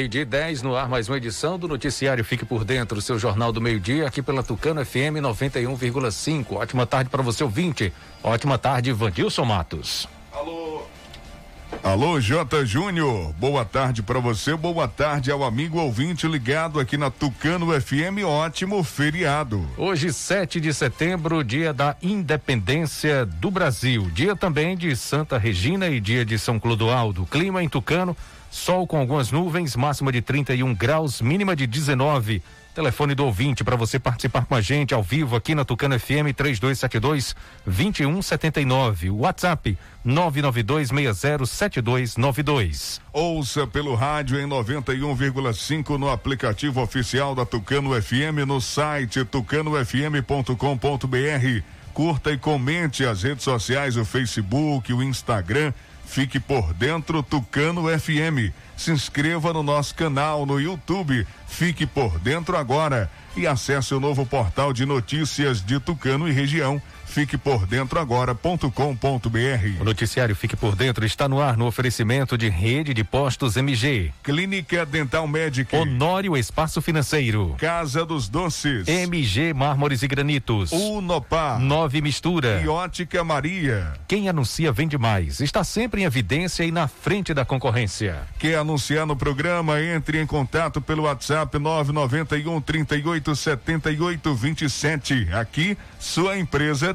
meio-dia 10, no ar mais uma edição do Noticiário Fique por Dentro, seu jornal do meio-dia, aqui pela Tucano FM 91,5. Ótima tarde para você, ouvinte. Ótima tarde, Vandilson Matos. Alô. Alô, J. Júnior. Boa tarde para você, boa tarde ao amigo ouvinte ligado aqui na Tucano FM. Ótimo feriado. Hoje, 7 de setembro, dia da independência do Brasil. Dia também de Santa Regina e dia de São Clodoaldo. Clima em Tucano Sol com algumas nuvens, máxima de 31 graus, mínima de 19. Telefone do ouvinte para você participar com a gente ao vivo aqui na Tucana FM 3272 2179. WhatsApp 992607292. Ouça pelo rádio em 91,5 no aplicativo oficial da Tucano FM no site tucanofm.com.br. Curta e comente as redes sociais, o Facebook, o Instagram Fique por dentro Tucano FM. Se inscreva no nosso canal no YouTube. Fique por dentro agora e acesse o novo portal de notícias de Tucano e região Fique por dentro agora.com.br. O noticiário Fique por Dentro está no ar no oferecimento de rede de postos MG. Clínica Dental Médica. Honório Espaço Financeiro. Casa dos Doces. MG Mármores e Granitos. Unopar. Nove Mistura. E Ótica Maria. Quem anuncia vende mais. Está sempre em evidência e na frente da concorrência. Quer anunciar no programa? Entre em contato pelo WhatsApp 991 38 78 27. Aqui, sua empresa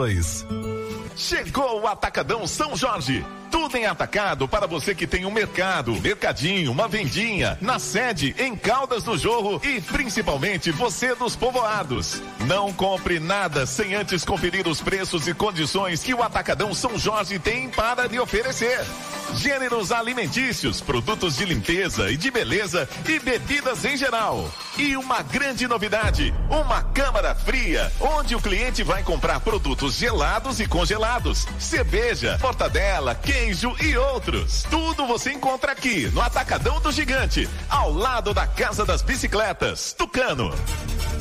Please. Chegou o Atacadão São Jorge. Tudo em atacado para você que tem um mercado, mercadinho, uma vendinha, na sede, em Caldas do Jorro e principalmente você dos povoados. Não compre nada sem antes conferir os preços e condições que o Atacadão São Jorge tem para lhe oferecer. Gêneros alimentícios, produtos de limpeza e de beleza e bebidas em geral. E uma grande novidade, uma câmara fria, onde o cliente vai comprar produtos gelados e congelados, cerveja, mortadela, queijo e outros. Tudo você encontra aqui no Atacadão do Gigante, ao lado da Casa das Bicicletas, Tucano.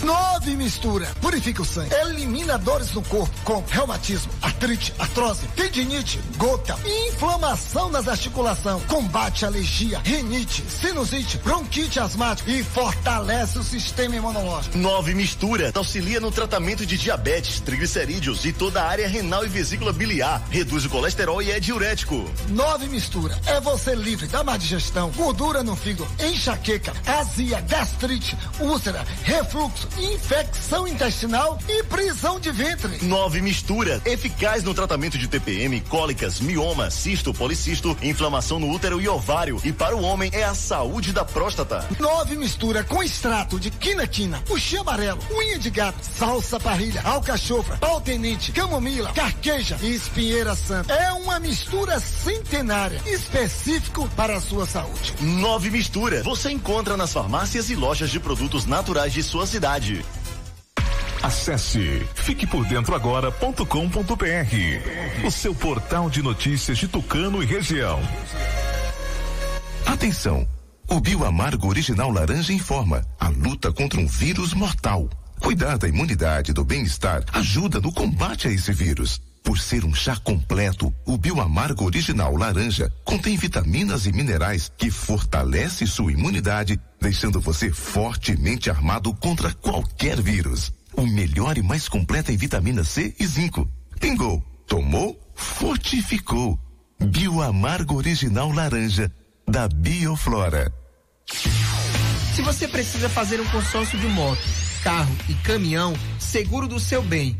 Nove mistura, purifica o sangue, elimina dores no corpo com reumatismo, artrite, artrose, tendinite, gota, inflamação nas articulações, combate alergia, rinite, sinusite, bronquite asmática e fortalece o sistema imunológico. Nove mistura, auxilia no tratamento de diabetes, triglicerídeos e toda a área renal e vesícula biliar, reduz o colesterol e é diurético. Nove mistura, é você livre da má digestão, gordura no fígado, enxaqueca, azia, gastrite, úlcera, refluxo, infecção intestinal e prisão de ventre. Nove mistura, eficaz no tratamento de TPM, cólicas, mioma, cisto, policisto, inflamação no útero e ovário. E para o homem é a saúde da próstata. Nove mistura com extrato de quina-quina, puxi amarelo, unha de gato, salsa parrilha, alcachofra, pau tenente, camomila, e espinheira santa. É uma mistura centenária, específico para a sua saúde. Nove mistura, você encontra nas farmácias e lojas de produtos naturais de sua cidade. Acesse fiquepordentroagora.com.br, o seu portal de notícias de Tucano e região. Atenção! O Bioamargo Original Laranja informa a luta contra um vírus mortal. Cuidar da imunidade e do bem-estar ajuda no combate a esse vírus. Por ser um chá completo, o Bioamargo Original Laranja contém vitaminas e minerais que fortalece sua imunidade, deixando você fortemente armado contra qualquer vírus. O melhor e mais completo em vitamina C e zinco. Pingou, tomou, fortificou. Bioamargo Original Laranja, da Bioflora. Se você precisa fazer um consórcio de moto, carro e caminhão, seguro do seu bem,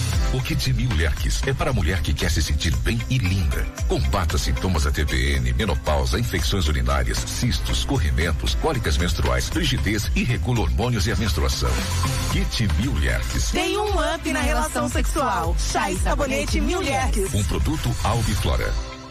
O Kit Mil é para a mulher que quer se sentir bem e linda. Combata sintomas da TPN, menopausa, infecções urinárias, cistos, corrimentos, cólicas menstruais, frigidez e regula hormônios e a menstruação. Kit Mil Tem um up na relação sexual. Chá e sabonete Mil Um produto Albiflora.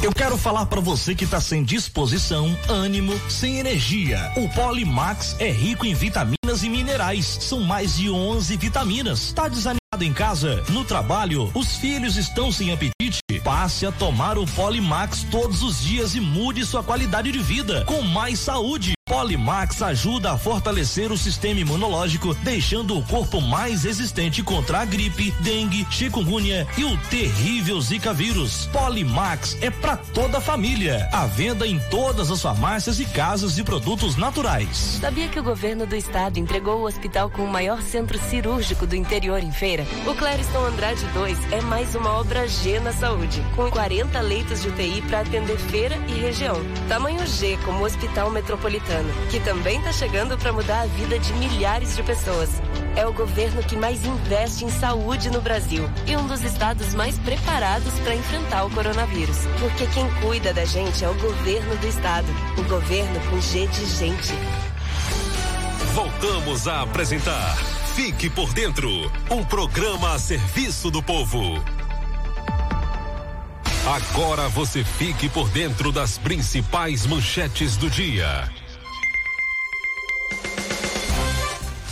Eu quero falar para você que tá sem disposição, ânimo, sem energia. O Polimax é rico em vitaminas e minerais. São mais de 11 vitaminas. Tá desanimado em casa, no trabalho, os filhos estão sem apetite? Passe a tomar o Polimax todos os dias e mude sua qualidade de vida com mais saúde. Polimax ajuda a fortalecer o sistema imunológico, deixando o corpo mais resistente contra a gripe, dengue, chikungunya e o terrível Zika vírus. Polimax é para toda a família. A venda em todas as farmácias e casas de produtos naturais. Sabia que o governo do estado entregou o hospital com o maior centro cirúrgico do interior em feira? O Clériston Andrade 2 é mais uma obra G na saúde, com 40 leitos de UTI para atender feira e região. Tamanho G como Hospital Metropolitano que também está chegando para mudar a vida de milhares de pessoas. É o governo que mais investe em saúde no Brasil e um dos estados mais preparados para enfrentar o coronavírus. Porque quem cuida da gente é o governo do estado. O governo com G de gente. Voltamos a apresentar Fique por Dentro um programa a serviço do povo. Agora você fique por dentro das principais manchetes do dia.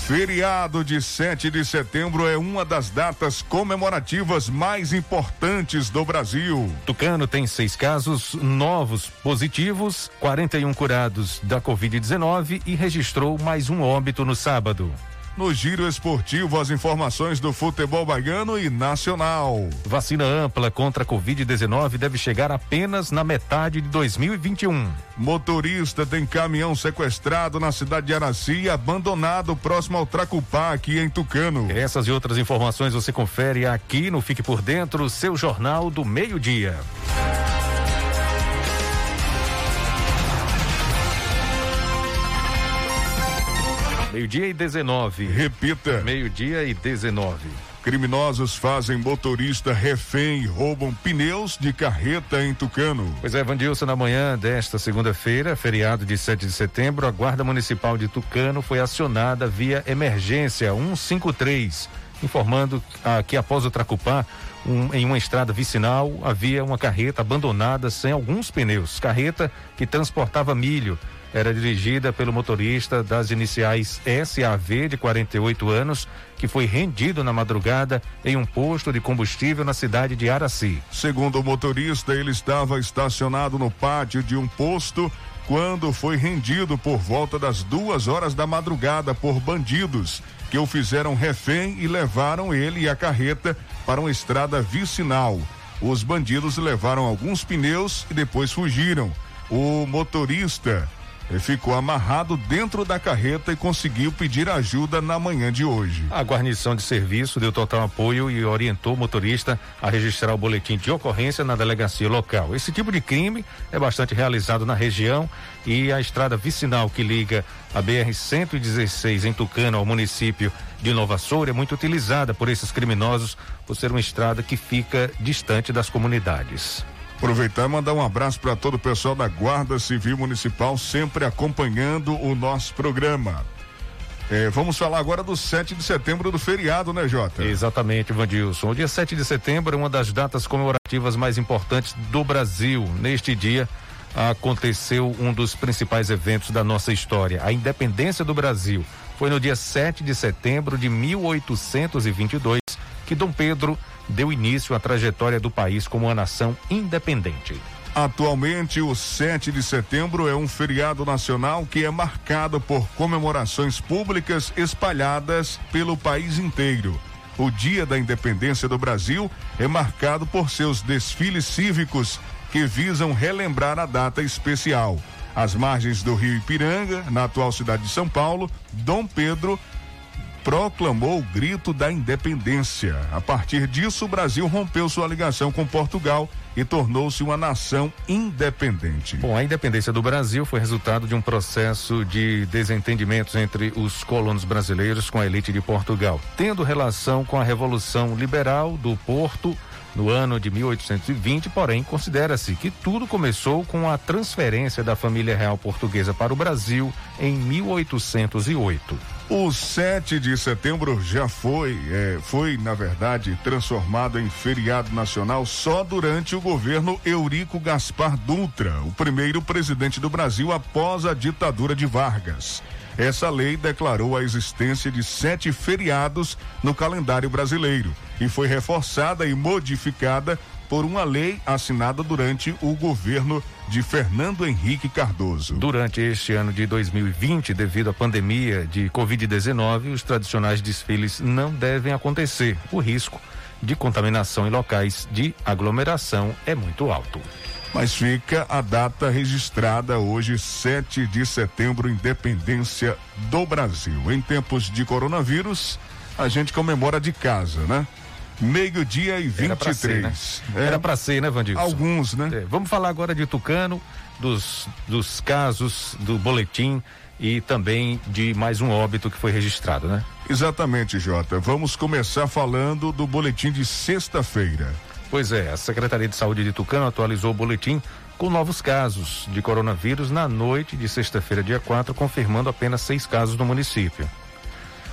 Feriado de 7 de setembro é uma das datas comemorativas mais importantes do Brasil. Tucano tem seis casos novos positivos, 41 curados da Covid-19 e registrou mais um óbito no sábado. No giro esportivo, as informações do futebol baiano e nacional. Vacina ampla contra a Covid-19 deve chegar apenas na metade de 2021. Motorista tem caminhão sequestrado na cidade de Araci e abandonado próximo ao Tracupá, aqui em Tucano. Essas e outras informações você confere aqui no Fique por Dentro, seu jornal do meio-dia. Meio-dia e 19. Repita. Meio-dia e 19. Criminosos fazem motorista refém e roubam pneus de carreta em Tucano. Pois é, Vandilson, na manhã desta segunda-feira, feriado de 7 de setembro, a Guarda Municipal de Tucano foi acionada via emergência 153, informando ah, que após o Tracupá, um, em uma estrada vicinal, havia uma carreta abandonada sem alguns pneus. Carreta que transportava milho era dirigida pelo motorista das iniciais SAV, de 48 anos, que foi rendido na madrugada em um posto de combustível na cidade de Araci. Segundo o motorista, ele estava estacionado no pátio de um posto quando foi rendido por volta das duas horas da madrugada por bandidos que o fizeram refém e levaram ele e a carreta para uma estrada vicinal. Os bandidos levaram alguns pneus e depois fugiram. O motorista ficou amarrado dentro da carreta e conseguiu pedir ajuda na manhã de hoje. A guarnição de serviço deu total apoio e orientou o motorista a registrar o boletim de ocorrência na delegacia local. Esse tipo de crime é bastante realizado na região e a estrada vicinal que liga a BR-116 em Tucano ao município de Nova Soura é muito utilizada por esses criminosos por ser uma estrada que fica distante das comunidades. Aproveitar e mandar um abraço para todo o pessoal da Guarda Civil Municipal, sempre acompanhando o nosso programa. É, vamos falar agora do 7 de setembro do feriado, né, Jota? Exatamente, Vandilson. O dia 7 de setembro é uma das datas comemorativas mais importantes do Brasil. Neste dia aconteceu um dos principais eventos da nossa história, a independência do Brasil. Foi no dia 7 de setembro de 1822 que Dom Pedro deu início à trajetória do país como uma nação independente. Atualmente, o 7 de setembro é um feriado nacional que é marcado por comemorações públicas espalhadas pelo país inteiro. O Dia da Independência do Brasil é marcado por seus desfiles cívicos que visam relembrar a data especial. Às margens do rio Ipiranga, na atual cidade de São Paulo, Dom Pedro proclamou o grito da independência. A partir disso, o Brasil rompeu sua ligação com Portugal e tornou-se uma nação independente. Bom, a independência do Brasil foi resultado de um processo de desentendimentos entre os colonos brasileiros com a elite de Portugal, tendo relação com a Revolução Liberal do Porto no ano de 1820, porém, considera-se que tudo começou com a transferência da família real portuguesa para o Brasil em 1808. O 7 de setembro já foi, é, foi, na verdade, transformado em feriado nacional só durante o governo Eurico Gaspar Dutra, o primeiro presidente do Brasil após a ditadura de Vargas. Essa lei declarou a existência de sete feriados no calendário brasileiro e foi reforçada e modificada por uma lei assinada durante o governo de Fernando Henrique Cardoso. Durante este ano de 2020, devido à pandemia de Covid-19, os tradicionais desfiles não devem acontecer. O risco de contaminação em locais de aglomeração é muito alto. Mas fica a data registrada hoje, 7 de setembro, independência do Brasil. Em tempos de coronavírus, a gente comemora de casa, né? Meio-dia e 23. Era pra ser, né? É, né, Vandilson? Alguns, né? É, vamos falar agora de Tucano, dos, dos casos do boletim e também de mais um óbito que foi registrado, né? Exatamente, Jota. Vamos começar falando do boletim de sexta-feira. Pois é, a Secretaria de Saúde de Tucano atualizou o boletim com novos casos de coronavírus na noite de sexta-feira, dia 4, confirmando apenas seis casos no município.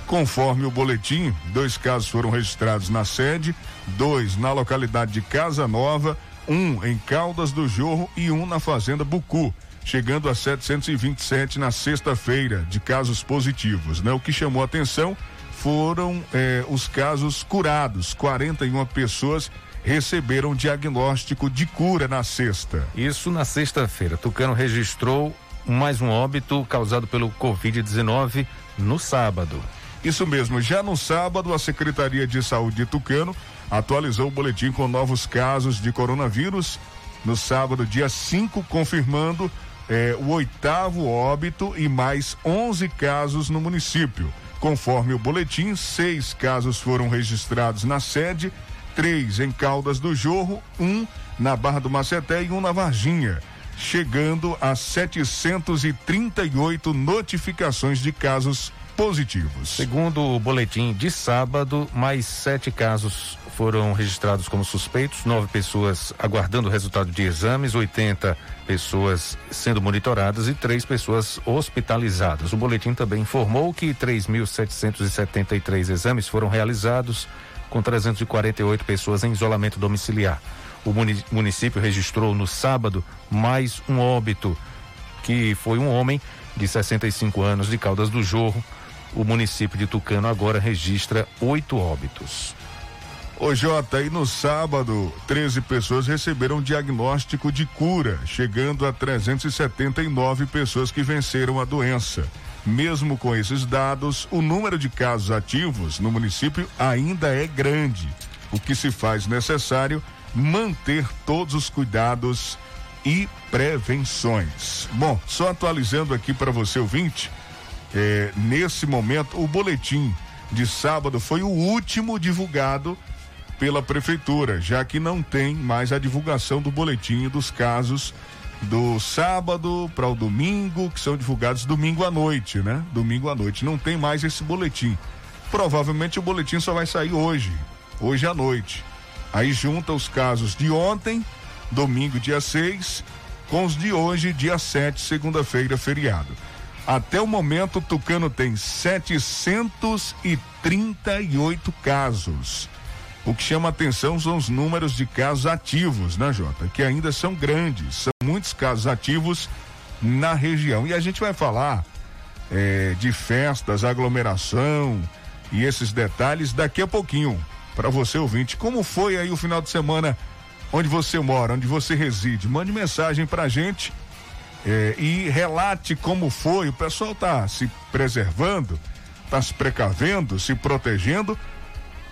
Conforme o boletim, dois casos foram registrados na sede, dois na localidade de Casa Nova, um em Caldas do Jorro e um na Fazenda Bucu, chegando a 727 na sexta-feira de casos positivos. Né? O que chamou atenção foram eh, os casos curados, 41 pessoas receberam diagnóstico de cura na sexta. Isso na sexta-feira. Tucano registrou mais um óbito causado pelo Covid-19 no sábado. Isso mesmo, já no sábado, a Secretaria de Saúde de Tucano atualizou o boletim com novos casos de coronavírus. No sábado, dia 5, confirmando eh, o oitavo óbito e mais 11 casos no município. Conforme o boletim, seis casos foram registrados na sede, três em Caldas do Jorro, um na Barra do Maceté e um na Varginha, chegando a 738 notificações de casos positivos. Segundo o boletim de sábado, mais sete casos foram registrados como suspeitos, nove pessoas aguardando o resultado de exames, 80 pessoas sendo monitoradas e três pessoas hospitalizadas. O boletim também informou que 3.773 exames foram realizados, com 348 pessoas em isolamento domiciliar. O município registrou no sábado mais um óbito, que foi um homem de 65 anos de Caldas do Jorro. O município de Tucano agora registra oito óbitos. Ô Jota, e no sábado, 13 pessoas receberam diagnóstico de cura, chegando a 379 pessoas que venceram a doença. Mesmo com esses dados, o número de casos ativos no município ainda é grande, o que se faz necessário manter todos os cuidados e prevenções. Bom, só atualizando aqui para você ouvinte, é, nesse momento o boletim de sábado foi o último divulgado pela prefeitura, já que não tem mais a divulgação do boletim dos casos do sábado para o domingo, que são divulgados domingo à noite, né? Domingo à noite. Não tem mais esse boletim. Provavelmente o boletim só vai sair hoje, hoje à noite. Aí junta os casos de ontem, domingo, dia 6, com os de hoje, dia 7, segunda-feira, feriado. Até o momento, Tucano tem 738 casos. O que chama atenção são os números de casos ativos, né, Jota? Que ainda são grandes, são muitos casos ativos na região. E a gente vai falar é, de festas, aglomeração e esses detalhes daqui a pouquinho para você ouvinte. Como foi aí o final de semana onde você mora, onde você reside? Mande mensagem para a gente é, e relate como foi. O pessoal tá se preservando, tá se precavendo, se protegendo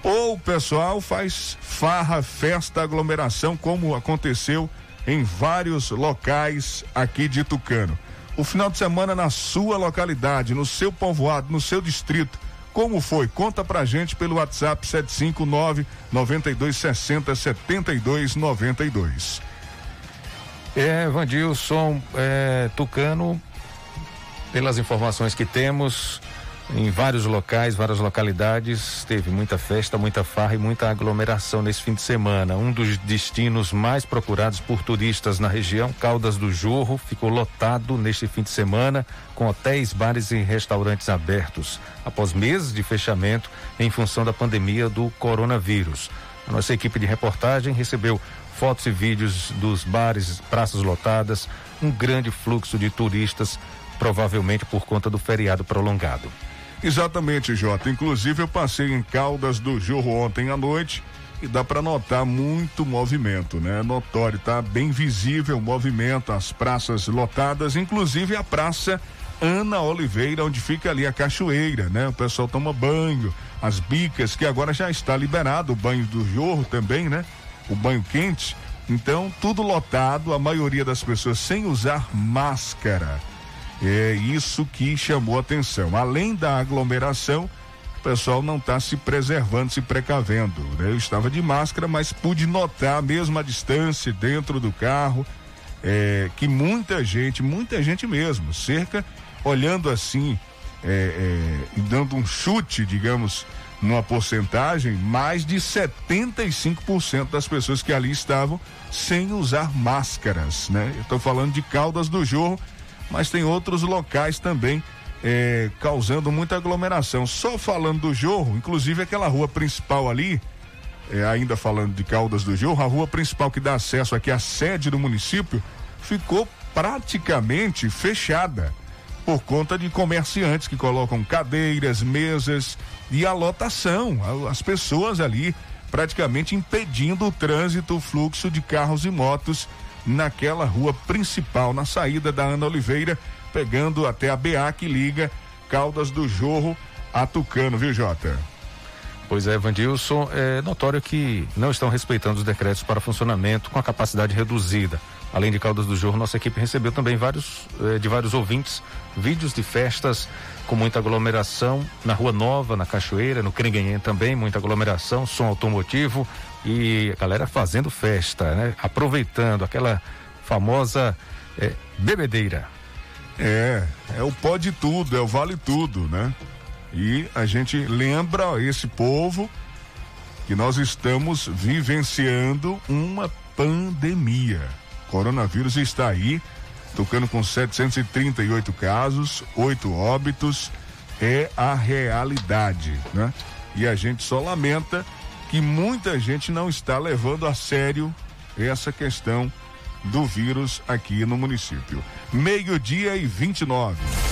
ou o pessoal faz farra, festa, aglomeração, como aconteceu em vários locais aqui de Tucano. O final de semana na sua localidade, no seu povoado, no seu distrito, como foi? Conta pra gente pelo WhatsApp 759 9260 7292. É, Vandilson, é, Tucano, pelas informações que temos, em vários locais, várias localidades, teve muita festa, muita farra e muita aglomeração nesse fim de semana. Um dos destinos mais procurados por turistas na região, Caldas do Jorro, ficou lotado neste fim de semana, com hotéis, bares e restaurantes abertos, após meses de fechamento em função da pandemia do coronavírus. A nossa equipe de reportagem recebeu fotos e vídeos dos bares, praças lotadas, um grande fluxo de turistas, provavelmente por conta do feriado prolongado. Exatamente, Jota. Inclusive eu passei em Caldas do Jorro ontem à noite e dá para notar muito movimento, né? Notório, tá bem visível o movimento, as praças lotadas, inclusive a praça Ana Oliveira, onde fica ali a cachoeira, né? O pessoal toma banho, as bicas, que agora já está liberado, o banho do jorro também, né? O banho quente. Então, tudo lotado, a maioria das pessoas sem usar máscara. É isso que chamou atenção. Além da aglomeração, o pessoal não está se preservando, se precavendo. Né? Eu estava de máscara, mas pude notar, mesmo a distância dentro do carro, é, que muita gente, muita gente mesmo, cerca, olhando assim, é, é, dando um chute, digamos, numa porcentagem, mais de 75% das pessoas que ali estavam sem usar máscaras, né? Eu estou falando de Caldas do Jorro, mas tem outros locais também é, causando muita aglomeração. Só falando do Jorro, inclusive aquela rua principal ali, é, ainda falando de Caldas do Jorro, a rua principal que dá acesso aqui à sede do município ficou praticamente fechada por conta de comerciantes que colocam cadeiras, mesas e a lotação, as pessoas ali praticamente impedindo o trânsito, o fluxo de carros e motos naquela rua principal, na saída da Ana Oliveira, pegando até a BA que liga Caldas do Jorro a Tucano, viu, Jota? Pois é, Vandilson, é notório que não estão respeitando os decretos para funcionamento com a capacidade reduzida. Além de Caldas do Jorro, nossa equipe recebeu também vários, eh, de vários ouvintes, vídeos de festas com muita aglomeração na Rua Nova, na Cachoeira, no Cringuenhém também, muita aglomeração, som automotivo, e a galera fazendo festa, né? Aproveitando aquela famosa é, bebedeira. É, é o pode tudo, é o vale tudo, né? E a gente lembra esse povo que nós estamos vivenciando uma pandemia. Coronavírus está aí, tocando com 738 casos, oito óbitos, é a realidade, né? E a gente só lamenta que muita gente não está levando a sério essa questão do vírus aqui no município. Meio-dia e 29.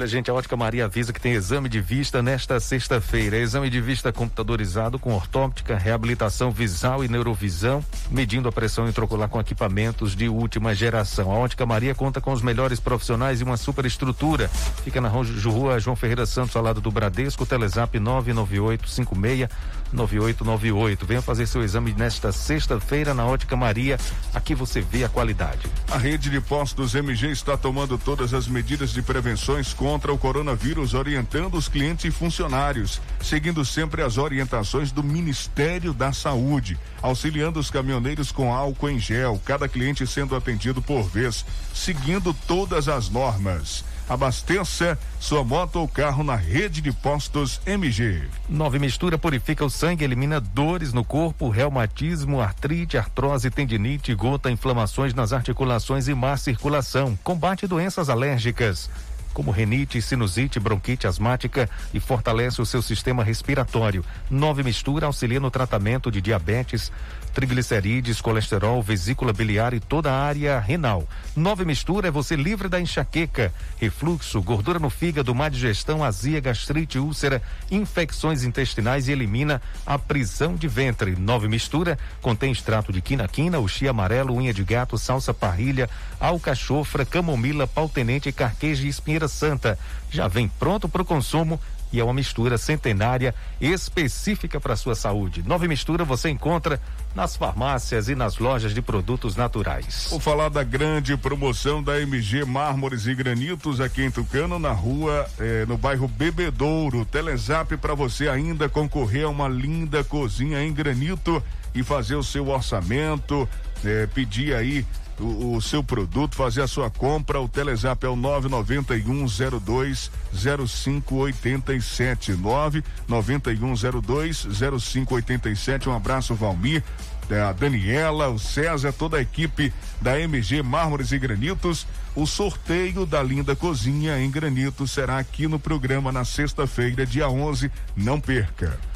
Olha, gente, a Ótica Maria avisa que tem exame de vista nesta sexta-feira. Exame de vista computadorizado com ortóptica, reabilitação visual e neurovisão, medindo a pressão intraocular com equipamentos de última geração. A Ótica Maria conta com os melhores profissionais e uma superestrutura. Fica na rua João Ferreira Santos, ao lado do Bradesco, Telezap 99856 9898. Venha fazer seu exame nesta sexta-feira na Ótica Maria. Aqui você vê a qualidade. A rede de postos MG está tomando todas as medidas de prevenções contra o coronavírus, orientando os clientes e funcionários, seguindo sempre as orientações do Ministério da Saúde, auxiliando os caminhoneiros com álcool em gel, cada cliente sendo atendido por vez, seguindo todas as normas. Abasteça sua moto ou carro na rede de postos MG. Nove Mistura purifica o sangue, elimina dores no corpo, reumatismo, artrite, artrose, tendinite, gota, inflamações nas articulações e má circulação. Combate doenças alérgicas como renite, sinusite, bronquite asmática e fortalece o seu sistema respiratório. Nove Mistura auxilia no tratamento de diabetes, triglicerídeos, colesterol, vesícula biliar e toda a área renal. Nove Mistura é você livre da enxaqueca, refluxo, gordura no fígado, má digestão, azia, gastrite, úlcera, infecções intestinais e elimina a prisão de ventre. Nove Mistura contém extrato de quinaquina, uxi amarelo, unha de gato, salsa parrilha, alcachofra, camomila, pau-tenente, carqueja e espinheira santa. Já vem pronto para o consumo e é uma mistura centenária específica para sua saúde. Nova mistura você encontra nas farmácias e nas lojas de produtos naturais. Vou falar da grande promoção da MG Mármores e Granitos aqui em Tucano, na rua, eh, no bairro Bebedouro. Telezap para você ainda concorrer a uma linda cozinha em granito e fazer o seu orçamento, eh, pedir aí o, o, seu produto, fazer a sua compra. O Telezap é o 99102 0587 99102 0587. Um abraço, Valmir. É, a Daniela, o César, toda a equipe da MG Mármores e Granitos. O sorteio da linda cozinha em granito será aqui no programa na sexta-feira, dia 11. Não perca.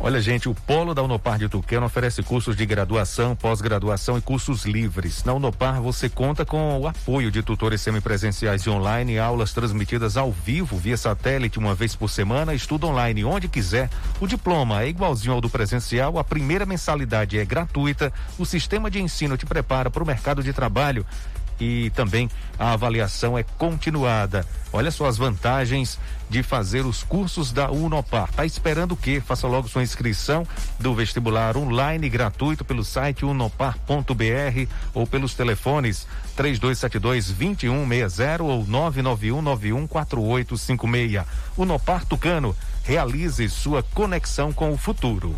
Olha, gente, o Polo da Unopar de Tucano oferece cursos de graduação, pós-graduação e cursos livres. Na Unopar, você conta com o apoio de tutores semipresenciais e online, aulas transmitidas ao vivo, via satélite, uma vez por semana, estudo online onde quiser. O diploma é igualzinho ao do presencial, a primeira mensalidade é gratuita, o sistema de ensino te prepara para o mercado de trabalho e também a avaliação é continuada. Olha só as vantagens de fazer os cursos da Unopar. Tá esperando o quê? Faça logo sua inscrição do vestibular online gratuito pelo site unopar.br ou pelos telefones 3272 2160 ou 99191 4856. Unopar Tucano, realize sua conexão com o futuro.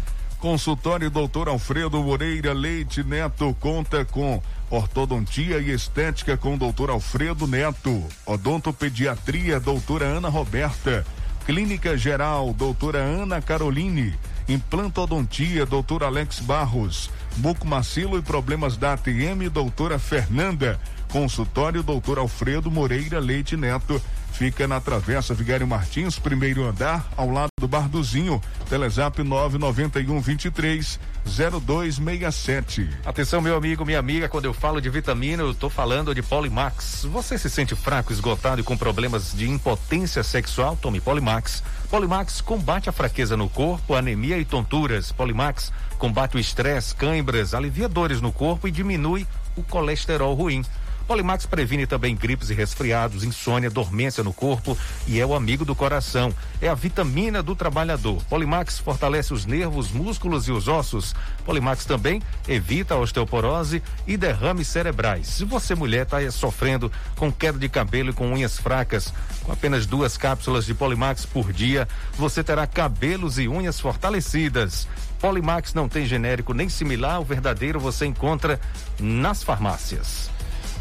Consultório Doutor Alfredo Moreira Leite Neto conta com ortodontia e estética com Doutor Alfredo Neto, odontopediatria Doutora Ana Roberta, Clínica Geral Doutora Ana Caroline, implantodontia Doutor Alex Barros, bucomacilo e problemas da ATM Doutora Fernanda, consultório Doutor Alfredo Moreira Leite Neto Fica na Travessa Vigário Martins, primeiro andar, ao lado do Barduzinho. Telezap 991 23 0267. Atenção, meu amigo, minha amiga, quando eu falo de vitamina, eu tô falando de Polimax. Você se sente fraco, esgotado e com problemas de impotência sexual? Tome Polimax. Polimax combate a fraqueza no corpo, anemia e tonturas. Polimax combate o estresse, cãibras, alivia dores no corpo e diminui o colesterol ruim. Polimax previne também gripes e resfriados, insônia, dormência no corpo e é o amigo do coração. É a vitamina do trabalhador. Polimax fortalece os nervos, músculos e os ossos. Polimax também evita a osteoporose e derrames cerebrais. Se você, mulher, está sofrendo com queda de cabelo e com unhas fracas, com apenas duas cápsulas de Polimax por dia, você terá cabelos e unhas fortalecidas. Polimax não tem genérico nem similar, o verdadeiro você encontra nas farmácias.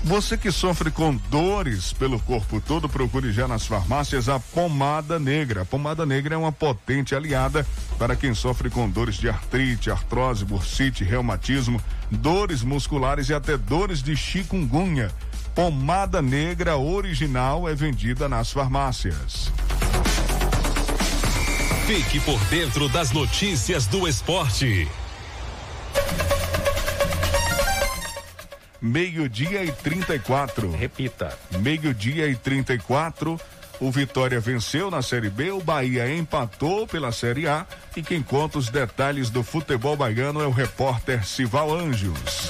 Você que sofre com dores pelo corpo todo, procure já nas farmácias a pomada negra. A pomada negra é uma potente aliada para quem sofre com dores de artrite, artrose, bursite, reumatismo, dores musculares e até dores de chikungunya. Pomada negra original é vendida nas farmácias. Fique por dentro das notícias do esporte. Meio-dia e 34. Repita. Meio-dia e 34. o Vitória venceu na Série B, o Bahia empatou pela Série A e quem conta os detalhes do futebol baiano é o repórter Sival Anjos.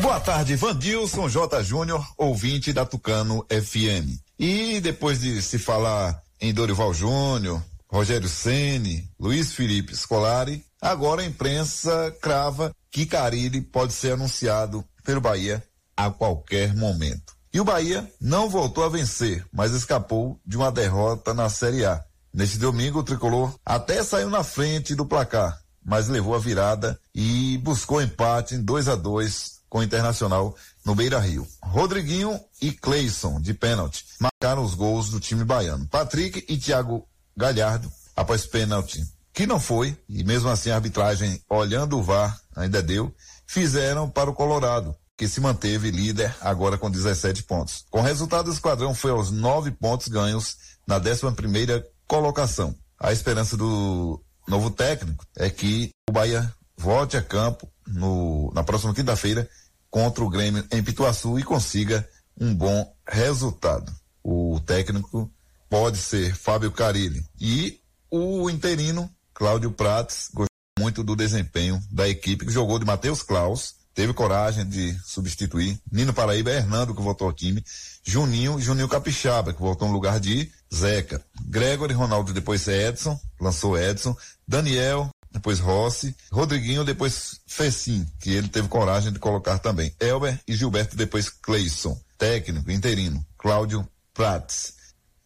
Boa tarde, Vandilson J. Júnior, ouvinte da Tucano FM. E depois de se falar em Dorival Júnior, Rogério Ceni, Luiz Felipe Scolari, agora a imprensa crava que Carilli pode ser anunciado pelo Bahia a qualquer momento. E o Bahia não voltou a vencer, mas escapou de uma derrota na Série A. Neste domingo, o tricolor até saiu na frente do placar, mas levou a virada e buscou empate em 2 a 2 com o Internacional no Beira Rio. Rodriguinho e Cleison, de pênalti, marcaram os gols do time baiano. Patrick e Thiago Galhardo, após pênalti, que não foi, e mesmo assim a arbitragem, olhando o VAR, ainda deu, fizeram para o Colorado, que se manteve líder agora com 17 pontos. Com o resultado, o esquadrão foi aos nove pontos ganhos na 11 primeira colocação. A esperança do novo técnico é que o Bahia volte a campo no, na próxima quinta-feira contra o Grêmio em Pituaçu e consiga um bom resultado. O técnico pode ser Fábio Carilli e o interino Cláudio Prates gostou muito do desempenho da equipe que jogou de Matheus Klaus, teve coragem de substituir Nino Paraíba, Hernando que voltou ao time, Juninho, Juninho Capixaba que voltou no lugar de Zeca, Gregory Ronaldo depois Edson, lançou Edson, Daniel depois Rossi, Rodriguinho, depois Fecim, que ele teve coragem de colocar também. Elber e Gilberto, depois Cleison. Técnico, interino, Cláudio Prates.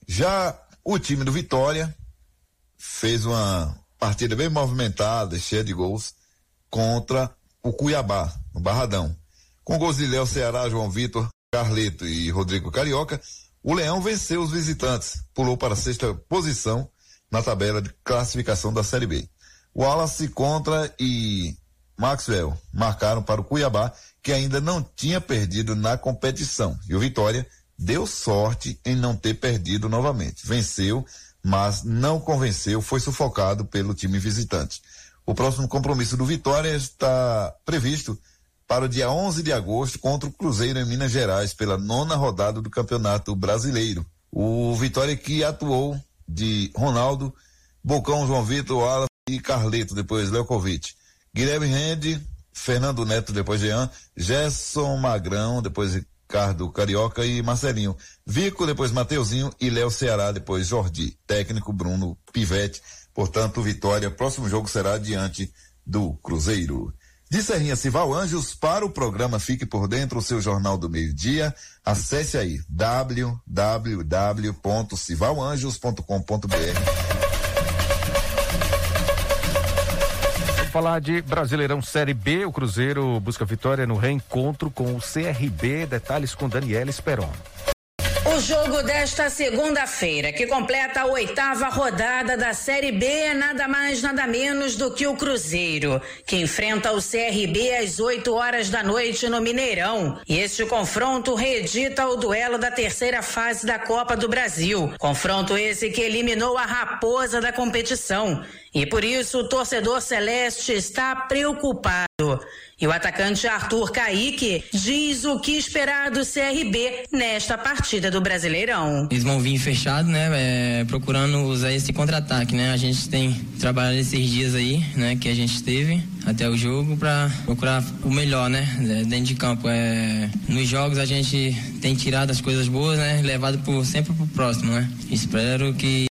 Já o time do Vitória fez uma partida bem movimentada, cheia de gols, contra o Cuiabá, no Barradão. Com gols de Léo Ceará, João Vitor, Carleto e Rodrigo Carioca, o Leão venceu os visitantes, pulou para a sexta posição na tabela de classificação da Série B. Wallace contra e Maxwell marcaram para o Cuiabá, que ainda não tinha perdido na competição. E o Vitória deu sorte em não ter perdido novamente. Venceu, mas não convenceu, foi sufocado pelo time visitante. O próximo compromisso do Vitória está previsto para o dia 11 de agosto contra o Cruzeiro em Minas Gerais, pela nona rodada do Campeonato Brasileiro. O Vitória que atuou de Ronaldo, Bocão, João Vitor, Wallace, e Carleto, depois Leokovic. Guilherme Rende, Fernando Neto, depois Jean, Gerson Magrão, depois Ricardo Carioca e Marcelinho. Vico, depois Mateuzinho e Léo Ceará, depois Jordi. Técnico Bruno Pivete. Portanto, vitória. Próximo jogo será diante do Cruzeiro. De Serrinha Cival Anjos para o programa Fique por Dentro, o seu jornal do meio-dia. Acesse aí www.civalanjos.com.br falar de Brasileirão Série B. O Cruzeiro busca vitória no reencontro com o CRB. Detalhes com Daniela Esperon. O jogo desta segunda-feira, que completa a oitava rodada da Série B, é nada mais, nada menos do que o Cruzeiro, que enfrenta o CRB às 8 horas da noite no Mineirão. E este confronto reedita o duelo da terceira fase da Copa do Brasil. Confronto esse que eliminou a raposa da competição. E por isso o torcedor celeste está preocupado. E o atacante Arthur Caíque diz o que esperar do CRB nesta partida do Brasileirão. Eles vão vir fechado, né? É, procurando usar esse contra-ataque, né? A gente tem trabalhado esses dias aí, né? Que a gente teve até o jogo para procurar o melhor, né? É, dentro de campo. É, nos jogos a gente tem tirado as coisas boas, né? Levado por, sempre pro próximo, né? Espero que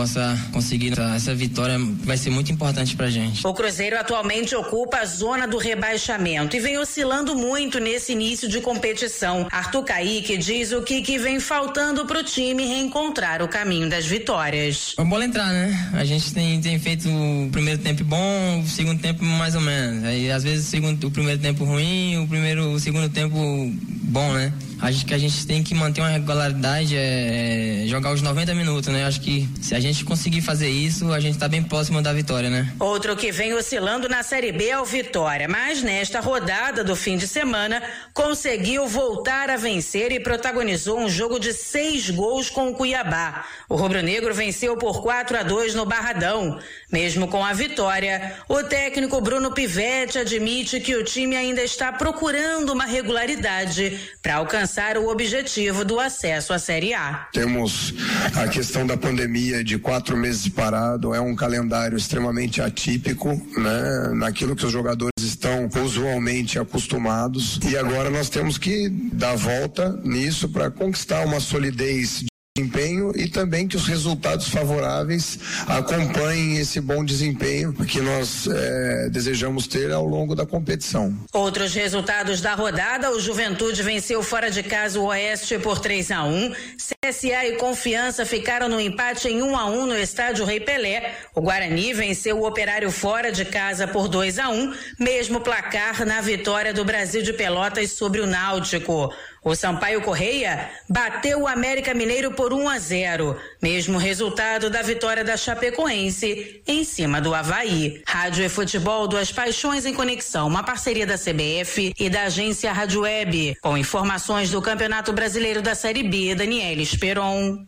possa conseguir essa, vitória vai ser muito importante pra gente. O Cruzeiro atualmente ocupa a zona do rebaixamento e vem oscilando muito nesse início de competição. Arthur Caíque diz o que, que vem faltando pro time reencontrar o caminho das vitórias. É bola entrar, né? A gente tem, tem feito o primeiro tempo bom, o segundo tempo mais ou menos. Aí às vezes o, segundo, o primeiro tempo ruim, o primeiro, o segundo tempo bom, né? Acho que a gente tem que manter uma regularidade, é, é jogar os 90 minutos, né? Acho que se a gente conseguir fazer isso, a gente tá bem próximo da vitória, né? Outro que vem oscilando na Série B é o Vitória, mas nesta rodada do fim de semana conseguiu voltar a vencer e protagonizou um jogo de seis gols com o Cuiabá. O rubro-negro venceu por 4 a 2 no Barradão. Mesmo com a vitória, o técnico Bruno Pivetti admite que o time ainda está procurando uma regularidade para alcançar o objetivo do acesso à Série A. Temos a questão da pandemia de quatro meses parado, é um calendário extremamente atípico, né? Naquilo que os jogadores estão usualmente acostumados e agora nós temos que dar volta nisso para conquistar uma solidez desempenho e também que os resultados favoráveis acompanhem esse bom desempenho que nós é, desejamos ter ao longo da competição. Outros resultados da rodada: o Juventude venceu fora de casa o Oeste por 3 a 1 CSA e Confiança ficaram no empate em 1 a 1 no estádio Rei Pelé. O Guarani venceu o Operário fora de casa por 2 a 1 mesmo placar na vitória do Brasil de Pelotas sobre o Náutico. O Sampaio Correia bateu o América Mineiro por 1 a 0, mesmo resultado da vitória da Chapecoense em cima do Havaí. Rádio e Futebol, duas paixões em conexão, uma parceria da CBF e da agência Rádio Web, com informações do Campeonato Brasileiro da Série B, Daniela Esperon.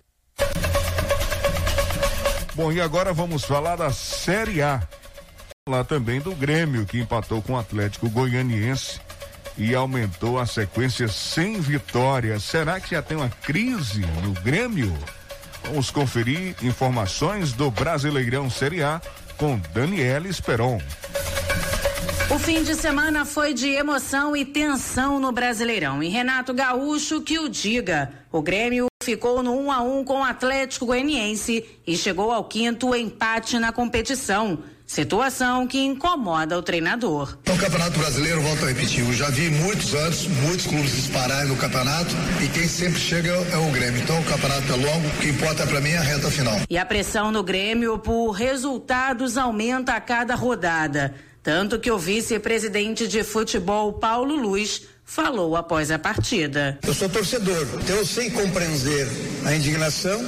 Bom, e agora vamos falar da Série A. Lá também do Grêmio, que empatou com o Atlético Goianiense e aumentou a sequência sem vitórias. Será que já tem uma crise no Grêmio? Vamos conferir informações do Brasileirão Série A com Daniela Esperon. O fim de semana foi de emoção e tensão no Brasileirão. E Renato Gaúcho que o diga. O Grêmio ficou no 1 a 1 com o Atlético Goianiense e chegou ao quinto empate na competição. Situação que incomoda o treinador. O Campeonato Brasileiro, volto a repetir, eu já vi muitos anos, muitos clubes dispararem no campeonato e quem sempre chega é o Grêmio. Então o campeonato é longo, o que importa para mim é a reta final. E a pressão no Grêmio por resultados aumenta a cada rodada. Tanto que o vice-presidente de futebol, Paulo Luz, falou após a partida. Eu sou torcedor, então eu sei compreender a indignação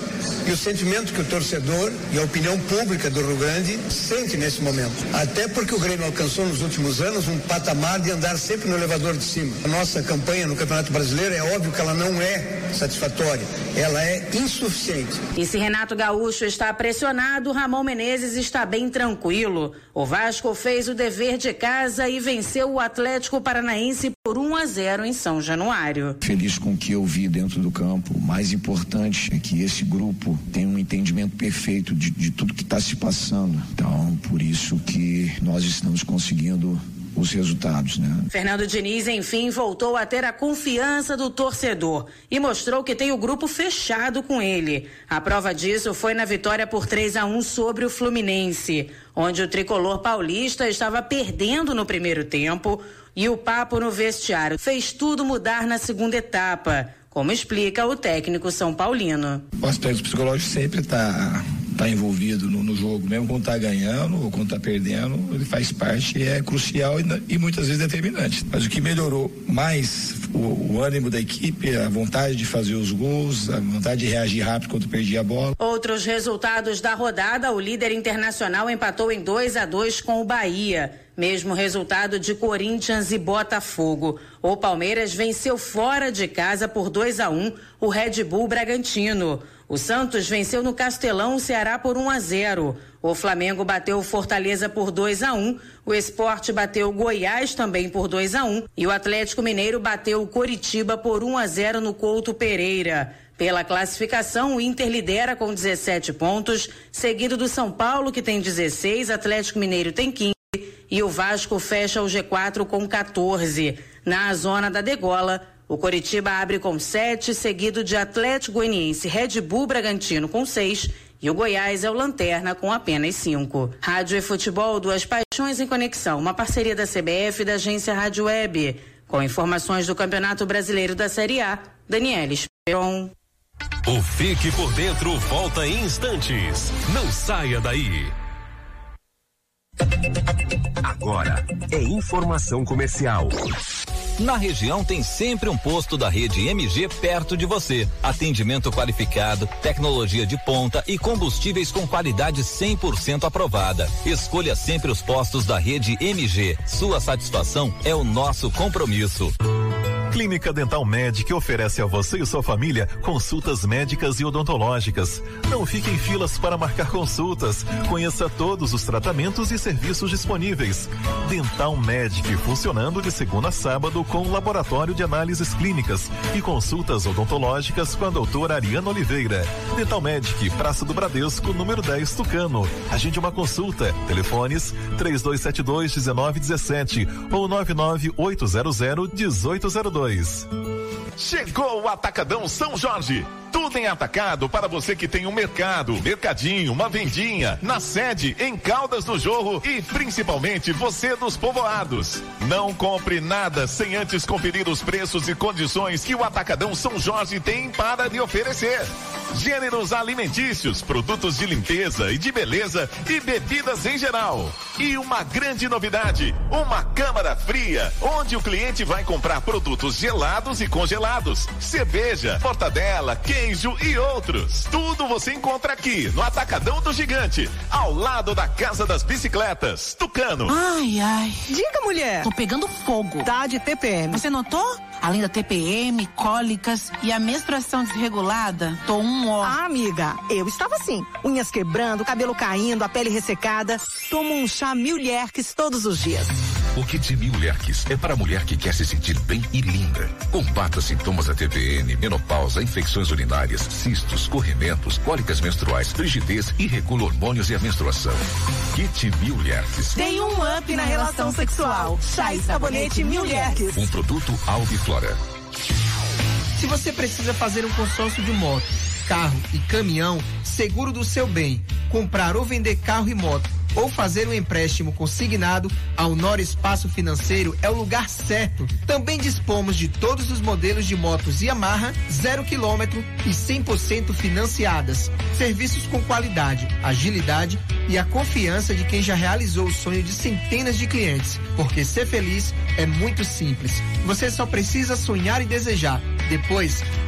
e o sentimento que o torcedor e a opinião pública do Rio Grande sente nesse momento. Até porque o Grêmio alcançou nos últimos anos um patamar de andar sempre no elevador de cima. A nossa campanha no Campeonato Brasileiro é óbvio que ela não é satisfatória, ela é insuficiente. E se Renato Gaúcho está pressionado, Ramon Menezes está bem tranquilo. O Vasco fez o dever de casa e venceu o Atlético Paranaense por 1 a 0 em São Januário. Feliz com o que eu vi dentro do campo. O mais importante é que esse grupo tem um entendimento perfeito de, de tudo que está se passando. Então, por isso que nós estamos conseguindo os resultados, né? Fernando Diniz, enfim, voltou a ter a confiança do torcedor e mostrou que tem o grupo fechado com ele. A prova disso foi na vitória por 3 a 1 sobre o Fluminense, onde o tricolor paulista estava perdendo no primeiro tempo e o papo no vestiário fez tudo mudar na segunda etapa, como explica o técnico São Paulino. O aspecto psicológico sempre está tá envolvido no, no, jogo, mesmo quando está ganhando ou quando está perdendo, ele faz parte é crucial e, e, muitas vezes determinante. Mas o que melhorou mais o, o, ânimo da equipe, a vontade de fazer os gols, a vontade de reagir rápido quando perdia a bola. Outros resultados da rodada, o líder internacional empatou em 2 a 2 com o Bahia. Mesmo resultado de Corinthians e Botafogo. O Palmeiras venceu fora de casa por 2 a 1 o Red Bull Bragantino. O Santos venceu no Castelão o Ceará por 1 a 0. O Flamengo bateu o Fortaleza por 2 a 1. O Esporte bateu o Goiás também por 2 a 1 e o Atlético Mineiro bateu o Coritiba por 1 a 0 no Couto Pereira. Pela classificação, o Inter lidera com 17 pontos, seguido do São Paulo que tem 16, Atlético Mineiro tem 15 e o Vasco fecha o G4 com 14. Na zona da degola, o Coritiba abre com 7, seguido de Atlético Goianiense Red Bull Bragantino com 6 e o Goiás é o lanterna com apenas 5. Rádio e futebol, duas paixões em conexão, uma parceria da CBF e da agência Rádio Web. Com informações do Campeonato Brasileiro da Série A, Daniela Esperon. O Fique por Dentro volta em instantes. Não saia daí. Agora é informação comercial. Na região tem sempre um posto da rede MG perto de você. Atendimento qualificado, tecnologia de ponta e combustíveis com qualidade 100% aprovada. Escolha sempre os postos da rede MG. Sua satisfação é o nosso compromisso. Clínica Dental Medic oferece a você e sua família consultas médicas e odontológicas. Não fique em filas para marcar consultas. Conheça todos os tratamentos e serviços disponíveis. Dental Medic funcionando de segunda a sábado com laboratório de análises clínicas e consultas odontológicas com a doutora Ariana Oliveira. Dental Medic, Praça do Bradesco, número 10, Tucano. Agende uma consulta. Telefones 3272 1917 ou 99800 1802. Chegou o Atacadão São Jorge. Tudo em atacado para você que tem um mercado, mercadinho, uma vendinha, na sede, em Caldas do Jorro e principalmente você dos povoados. Não compre nada sem antes conferir os preços e condições que o Atacadão São Jorge tem para lhe oferecer. Gêneros alimentícios, produtos de limpeza e de beleza e bebidas em geral. E uma grande novidade, uma câmara fria, onde o cliente vai comprar produtos gelados e congelados, cerveja, mortadela, queijo e outros. Tudo você encontra aqui no Atacadão do Gigante, ao lado da Casa das Bicicletas, Tucano. Ai, ai. Diga, mulher. Tô pegando fogo. Tá de TPM. Você notou? Além da TPM, cólicas e a menstruação desregulada, tô um ó. Ah, amiga, eu estava assim, unhas quebrando, cabelo caindo, a pele ressecada. Tomo um chá Mil Lerques todos os dias. O Kit Mil Lerques é para a mulher que quer se sentir bem e linda. Combata sintomas da TPM, menopausa, infecções urinárias, cistos, corrimentos, cólicas menstruais, frigidez e regula hormônios e a menstruação. Kit Mil Lerques. Tem um up na relação sexual. Chá e sabonete Mil Lerques. Um produto Alviflora. Se você precisa fazer um consórcio de moto, carro e caminhão, seguro do seu bem, comprar ou vender carro e moto, ou fazer um empréstimo consignado, a Honor Espaço Financeiro é o lugar certo. Também dispomos de todos os modelos de motos Yamaha, zero quilômetro e 100% financiadas. Serviços com qualidade, agilidade e a confiança de quem já realizou o sonho de centenas de clientes. Porque ser feliz é muito simples. Você só precisa sonhar e desejar. Depois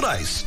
culturais.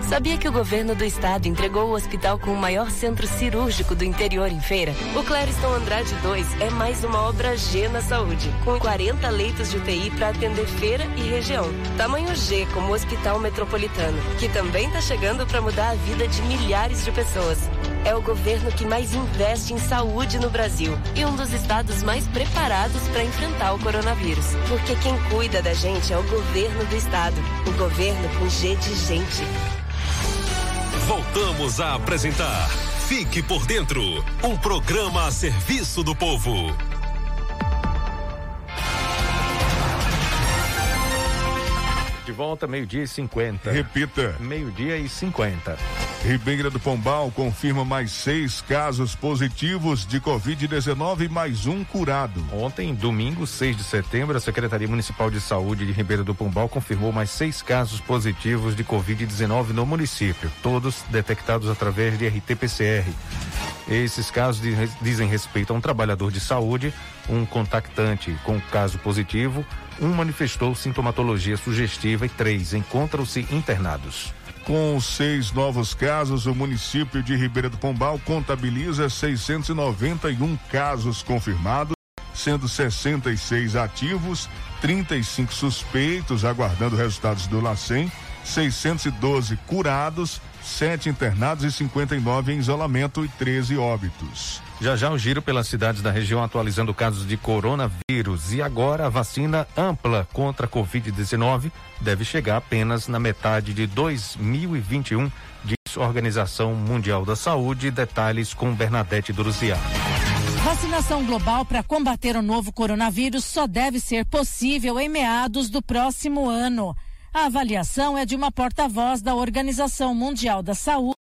Sabia que o governo do estado entregou o hospital com o maior centro cirúrgico do interior em feira? O Clériston Andrade 2 é mais uma obra G na saúde, com 40 leitos de UTI para atender feira e região. Tamanho G como o Hospital Metropolitano, que também está chegando para mudar a vida de milhares de pessoas. É o governo que mais investe em saúde no Brasil e um dos estados mais preparados para enfrentar o coronavírus. Porque quem cuida da gente é o governo do estado. O governo com G de gente. Voltamos a apresentar Fique por Dentro um programa a serviço do povo. De volta, meio-dia e 50. Repita. Meio-dia e 50. Ribeira do Pombal confirma mais seis casos positivos de Covid-19 e mais um curado. Ontem, domingo, 6 de setembro, a Secretaria Municipal de Saúde de Ribeira do Pombal confirmou mais seis casos positivos de Covid-19 no município, todos detectados através de RT-PCR. Esses casos dizem respeito a um trabalhador de saúde, um contactante com caso positivo, um manifestou sintomatologia sugestiva e três encontram-se internados. Com seis novos casos, o município de Ribeira do Pombal contabiliza 691 casos confirmados, sendo 66 ativos, 35 suspeitos aguardando resultados do LACEN, 612 curados, 7 internados e 59 em isolamento e 13 óbitos. Já já o giro pelas cidades da região atualizando casos de coronavírus. E agora a vacina ampla contra a Covid-19 deve chegar apenas na metade de 2021, diz a Organização Mundial da Saúde. Detalhes com Bernadette Druziá. Vacinação global para combater o novo coronavírus só deve ser possível em meados do próximo ano. A avaliação é de uma porta-voz da Organização Mundial da Saúde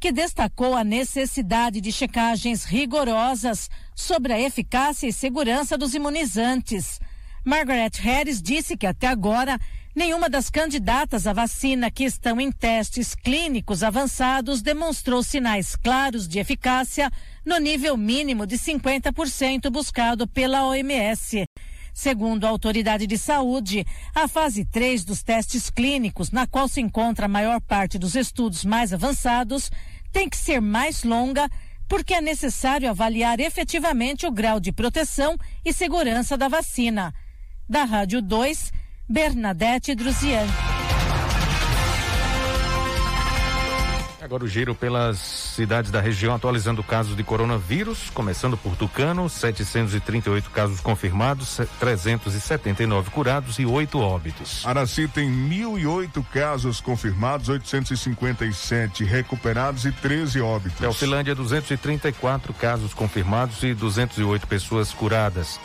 que destacou a necessidade de checagens rigorosas sobre a eficácia e segurança dos imunizantes. Margaret Harris disse que até agora nenhuma das candidatas à vacina que estão em testes clínicos avançados demonstrou sinais claros de eficácia no nível mínimo de 50% buscado pela OMS. Segundo a autoridade de saúde, a fase 3 dos testes clínicos, na qual se encontra a maior parte dos estudos mais avançados, tem que ser mais longa porque é necessário avaliar efetivamente o grau de proteção e segurança da vacina. Da Rádio 2, Bernadette Druzian. Agora o giro pelas cidades da região, atualizando casos de coronavírus, começando por Tucano, 738 casos confirmados, 379 curados e 8 óbitos. Araci tem 1.008 casos confirmados, 857 recuperados e 13 óbitos. Teofilândia, 234 casos confirmados e 208 pessoas curadas.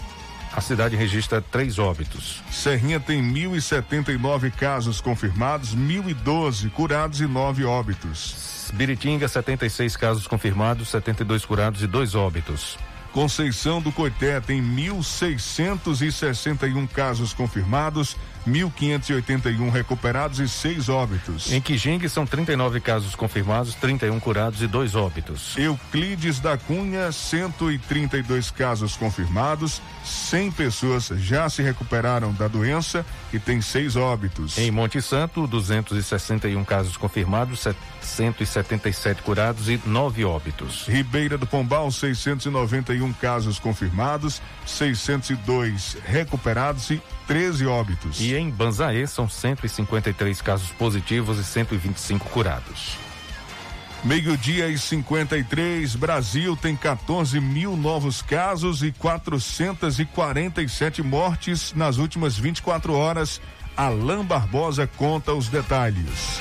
A cidade registra três óbitos. Serrinha tem 1.079 casos confirmados, 1.012 curados e nove óbitos. Biritinga, 76 casos confirmados, 72 curados e dois óbitos. Conceição do Coité tem 1.661 casos confirmados, 1.581 recuperados e seis óbitos. Em Quijingue são 39 casos confirmados, 31 curados e dois óbitos. Euclides da Cunha, 132 casos confirmados, 100 pessoas já se recuperaram da doença e tem seis óbitos. Em Monte Santo, 261 casos confirmados, 177 curados e nove óbitos. Ribeira do Pombal, 691 casos confirmados, 602 recuperados e 13 óbitos. E em Banzaê são 153 casos positivos e 125 curados. Meio-dia e 53, Brasil tem 14 mil novos casos e 447 mortes nas últimas 24 horas. Alain Barbosa conta os detalhes.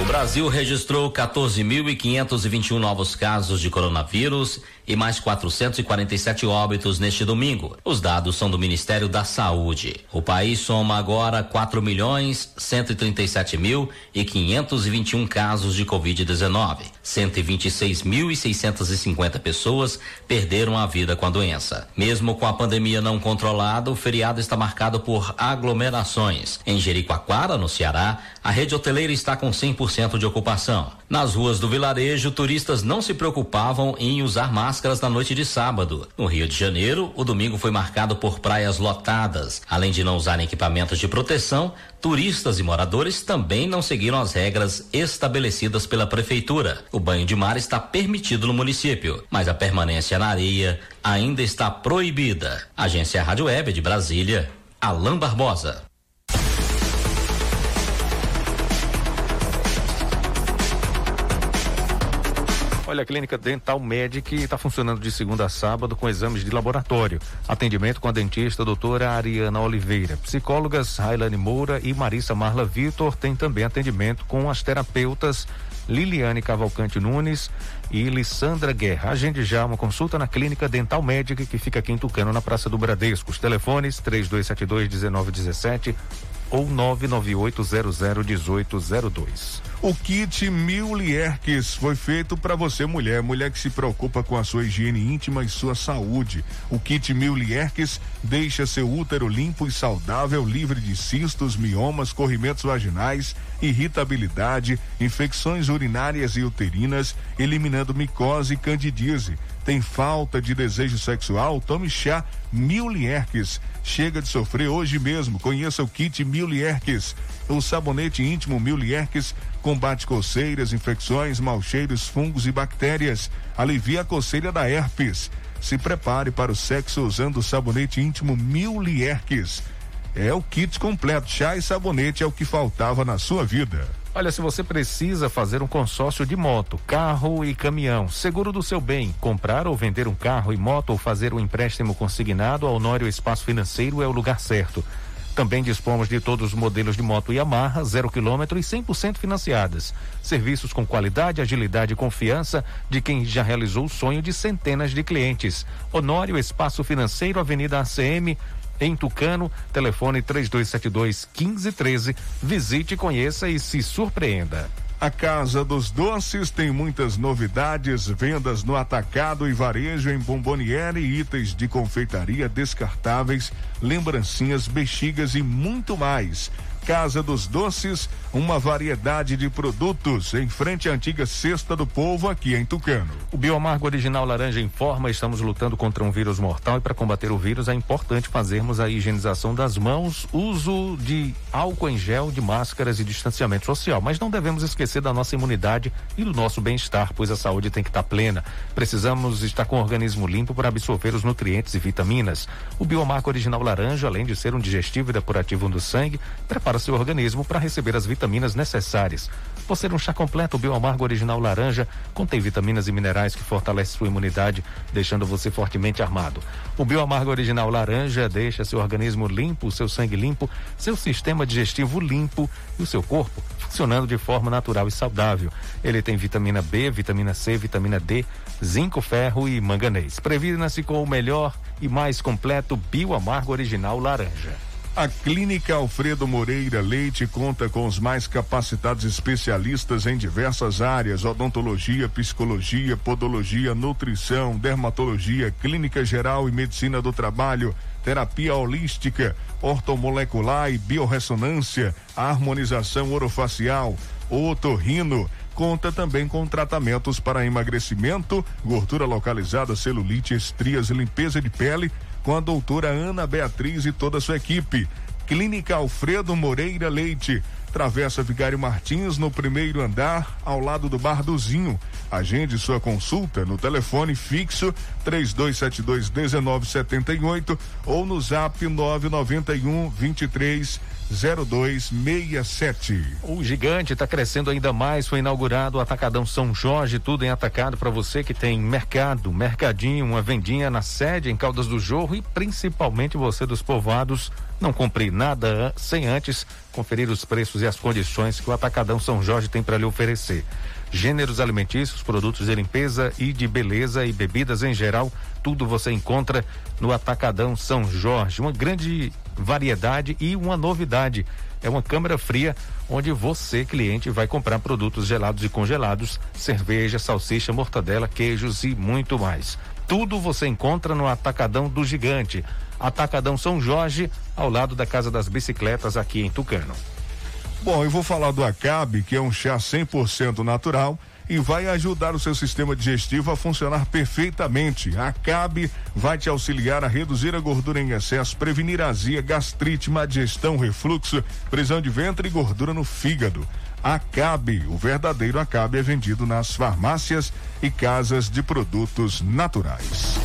O Brasil registrou 14.521 novos casos de coronavírus e mais 447 óbitos neste domingo. Os dados são do Ministério da Saúde. O país soma agora 4 milhões 137 mil e 521 casos de Covid-19. 126.650 pessoas perderam a vida com a doença. Mesmo com a pandemia não controlada, o feriado está marcado por aglomerações. Em Jericoacoara, no Ceará, a rede hoteleira está com 100% 100% de ocupação. Nas ruas do vilarejo, turistas não se preocupavam em usar máscaras na noite de sábado. No Rio de Janeiro, o domingo foi marcado por praias lotadas. Além de não usarem equipamentos de proteção, turistas e moradores também não seguiram as regras estabelecidas pela prefeitura. O banho de mar está permitido no município, mas a permanência na areia ainda está proibida. Agência Rádio Web de Brasília, Alain Barbosa. Olha, a clínica Dental Medic está funcionando de segunda a sábado com exames de laboratório. Atendimento com a dentista doutora Ariana Oliveira. Psicólogas Railane Moura e Marissa Marla Vitor tem também atendimento com as terapeutas Liliane Cavalcante Nunes e Lissandra Guerra. Agende já uma consulta na Clínica Dental Medic que fica aqui em Tucano, na Praça do Bradesco. Os telefones 3272 1917 ou 998001802. O kit Mil Lierques foi feito para você, mulher, mulher que se preocupa com a sua higiene íntima e sua saúde. O kit Mil Lierques deixa seu útero limpo e saudável, livre de cistos, miomas, corrimentos vaginais, irritabilidade, infecções urinárias e uterinas, eliminando micose e candidíase. Tem falta de desejo sexual? Tome chá Mil Lierques. Chega de sofrer hoje mesmo. Conheça o kit Mil Lierques. O sabonete íntimo Mil Lierques combate coceiras, infecções, mau cheiros, fungos e bactérias. Alivia a coceira da herpes. Se prepare para o sexo usando o sabonete íntimo Mil Lierques. É o kit completo. Chá e sabonete é o que faltava na sua vida. Olha, se você precisa fazer um consórcio de moto, carro e caminhão, seguro do seu bem, comprar ou vender um carro e moto ou fazer um empréstimo consignado, a Honório Espaço Financeiro é o lugar certo. Também dispomos de todos os modelos de moto Yamaha, zero quilômetro e 100% financiadas. Serviços com qualidade, agilidade e confiança de quem já realizou o sonho de centenas de clientes. Honório Espaço Financeiro, Avenida ACM, em Tucano, telefone 3272 1513. Visite, conheça e se surpreenda. A Casa dos Doces tem muitas novidades, vendas no atacado e varejo em bomboniere, itens de confeitaria descartáveis, lembrancinhas, bexigas e muito mais. Casa dos Doces, uma variedade de produtos em frente à antiga Cesta do Povo aqui em Tucano. O Biomargo Original Laranja informa, estamos lutando contra um vírus mortal e para combater o vírus é importante fazermos a higienização das mãos, uso de álcool em gel, de máscaras e distanciamento social, mas não devemos esquecer da nossa imunidade e do nosso bem-estar, pois a saúde tem que estar plena. Precisamos estar com o organismo limpo para absorver os nutrientes e vitaminas. O Biomarco Original Laranja, além de ser um digestivo e depurativo do sangue, prepara seu organismo para receber as vitaminas necessárias. Por ser um chá completo, o Bioamargo Original Laranja contém vitaminas e minerais que fortalecem sua imunidade, deixando você fortemente armado. O Bioamargo Original Laranja deixa seu organismo limpo, seu sangue limpo, seu sistema digestivo limpo e o seu corpo funcionando de forma natural e saudável. Ele tem vitamina B, vitamina C, vitamina D, zinco, ferro e manganês. Previna-se com o melhor e mais completo Bioamargo Original Laranja. A Clínica Alfredo Moreira Leite conta com os mais capacitados especialistas em diversas áreas: odontologia, psicologia, podologia, nutrição, dermatologia, clínica geral e medicina do trabalho, terapia holística, ortomolecular e biorressonância, harmonização orofacial, otorrino. Conta também com tratamentos para emagrecimento, gordura localizada, celulite, estrias, limpeza de pele com a doutora Ana Beatriz e toda a sua equipe. Clínica Alfredo Moreira Leite, Travessa Vigário Martins, no primeiro andar, ao lado do Bar do Zinho. Agende sua consulta no telefone fixo 3272 1978 ou no zap 991 23 0267. O gigante está crescendo ainda mais. Foi inaugurado o Atacadão São Jorge, tudo em atacado para você que tem mercado, mercadinho, uma vendinha na sede em Caldas do Jorro e principalmente você dos povoados. Não compre nada sem antes conferir os preços e as condições que o Atacadão São Jorge tem para lhe oferecer. Gêneros alimentícios, produtos de limpeza e de beleza e bebidas em geral, tudo você encontra no Atacadão São Jorge. Uma grande variedade e uma novidade. É uma câmara fria onde você, cliente, vai comprar produtos gelados e congelados, cerveja, salsicha, mortadela, queijos e muito mais. Tudo você encontra no Atacadão do Gigante. Atacadão São Jorge, ao lado da Casa das Bicicletas, aqui em Tucano. Bom, eu vou falar do Acabe, que é um chá 100% natural e vai ajudar o seu sistema digestivo a funcionar perfeitamente. A CAB vai te auxiliar a reduzir a gordura em excesso, prevenir azia, gastrite, má digestão, refluxo, prisão de ventre e gordura no fígado. Acabe, o verdadeiro Acabe é vendido nas farmácias e casas de produtos naturais.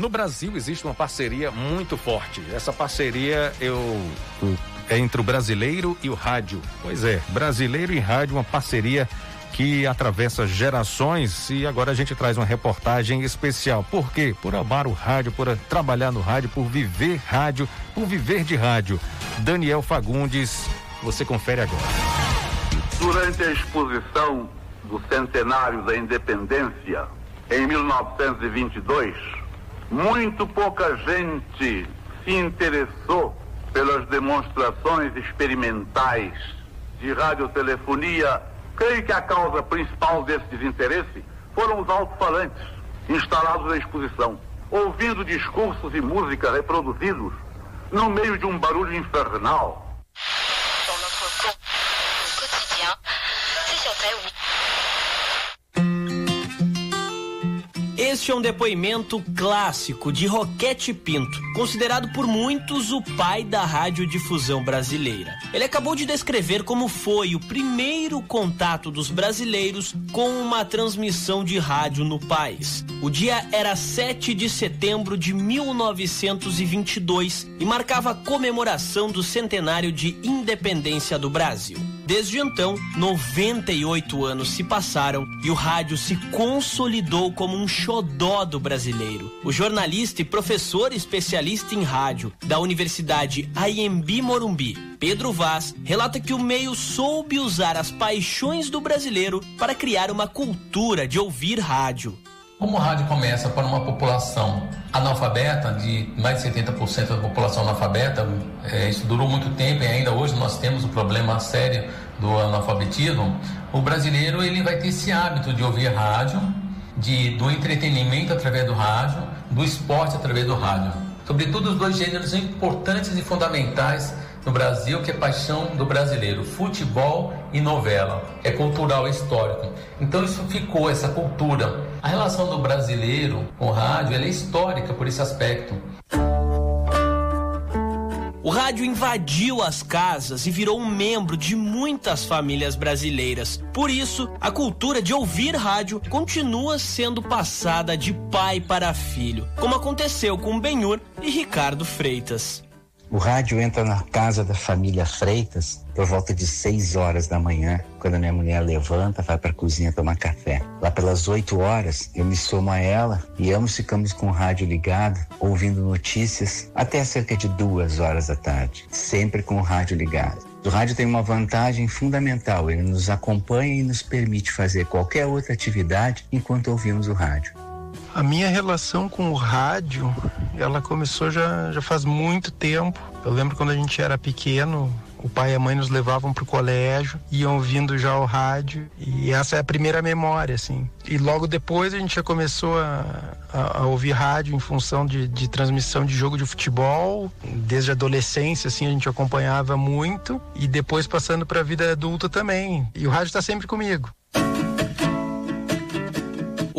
No Brasil existe uma parceria muito forte. Essa parceria eu, é entre o brasileiro e o rádio. Pois é, brasileiro e rádio, uma parceria que atravessa gerações e agora a gente traz uma reportagem especial. Por quê? Por amar o rádio, por trabalhar no rádio, por viver rádio, por viver de rádio. Daniel Fagundes, você confere agora. Durante a exposição do centenário da independência, em 1922, muito pouca gente se interessou pelas demonstrações experimentais de radiotelefonia. Creio que a causa principal desse desinteresse foram os alto-falantes instalados na exposição, ouvindo discursos e música reproduzidos no meio de um barulho infernal. Este é um depoimento clássico de Roquete Pinto, considerado por muitos o pai da radiodifusão brasileira. Ele acabou de descrever como foi o primeiro contato dos brasileiros com uma transmissão de rádio no país. O dia era 7 de setembro de 1922 e marcava a comemoração do centenário de independência do Brasil. Desde então, 98 anos se passaram e o rádio se consolidou como um xodó do brasileiro. O jornalista e professor especialista em rádio da Universidade IMB Morumbi, Pedro Vaz, relata que o meio soube usar as paixões do brasileiro para criar uma cultura de ouvir rádio. Como o rádio começa para uma população analfabeta, de mais de 70% da população analfabeta, é, isso durou muito tempo e ainda hoje nós temos um problema sério do analfabetismo, o brasileiro ele vai ter esse hábito de ouvir rádio, de, do entretenimento através do rádio, do esporte através do rádio. Sobretudo os dois gêneros importantes e fundamentais no Brasil, que é paixão do brasileiro, futebol e novela. É cultural, é histórico. Então isso ficou, essa cultura. A relação do brasileiro com o rádio é histórica por esse aspecto. O rádio invadiu as casas e virou um membro de muitas famílias brasileiras. Por isso, a cultura de ouvir rádio continua sendo passada de pai para filho, como aconteceu com Benhur e Ricardo Freitas. O rádio entra na casa da família Freitas por volta de 6 horas da manhã, quando a minha mulher levanta, vai para a cozinha tomar café. Lá pelas 8 horas, eu me somo a ela e ambos ficamos com o rádio ligado, ouvindo notícias até cerca de duas horas da tarde, sempre com o rádio ligado. O rádio tem uma vantagem fundamental, ele nos acompanha e nos permite fazer qualquer outra atividade enquanto ouvimos o rádio. A minha relação com o rádio, ela começou já, já faz muito tempo. Eu lembro quando a gente era pequeno, o pai e a mãe nos levavam para o colégio, iam ouvindo já o rádio, e essa é a primeira memória, assim. E logo depois a gente já começou a, a, a ouvir rádio em função de, de, transmissão de jogo de futebol. Desde a adolescência, assim, a gente acompanhava muito, e depois passando para a vida adulta também. E o rádio está sempre comigo.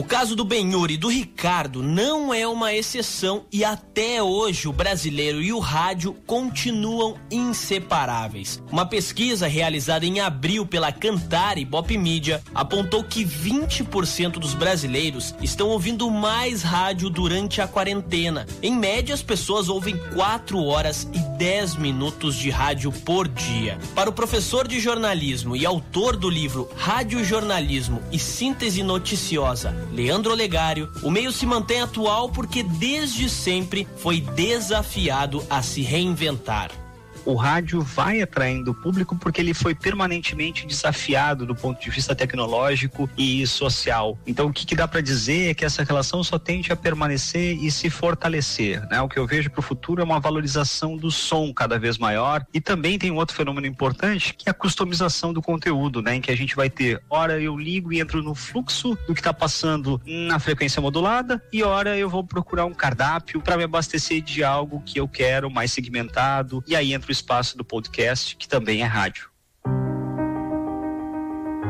O caso do Benhur e do Ricardo não é uma exceção e até hoje o brasileiro e o rádio continuam inseparáveis. Uma pesquisa realizada em abril pela Cantar e Bop Media apontou que 20% dos brasileiros estão ouvindo mais rádio durante a quarentena. Em média, as pessoas ouvem 4 horas e 10 minutos de rádio por dia. Para o professor de jornalismo e autor do livro Rádio Jornalismo e Síntese Noticiosa, Leandro Olegário, o meio se mantém atual porque desde sempre foi desafiado a se reinventar. O rádio vai atraindo o público porque ele foi permanentemente desafiado do ponto de vista tecnológico e social. Então, o que, que dá para dizer é que essa relação só tende a permanecer e se fortalecer. Né? O que eu vejo para o futuro é uma valorização do som cada vez maior e também tem um outro fenômeno importante que é a customização do conteúdo, né? em que a gente vai ter, hora eu ligo e entro no fluxo do que está passando na frequência modulada e hora eu vou procurar um cardápio para me abastecer de algo que eu quero mais segmentado e aí entra o espaço do podcast que também é rádio.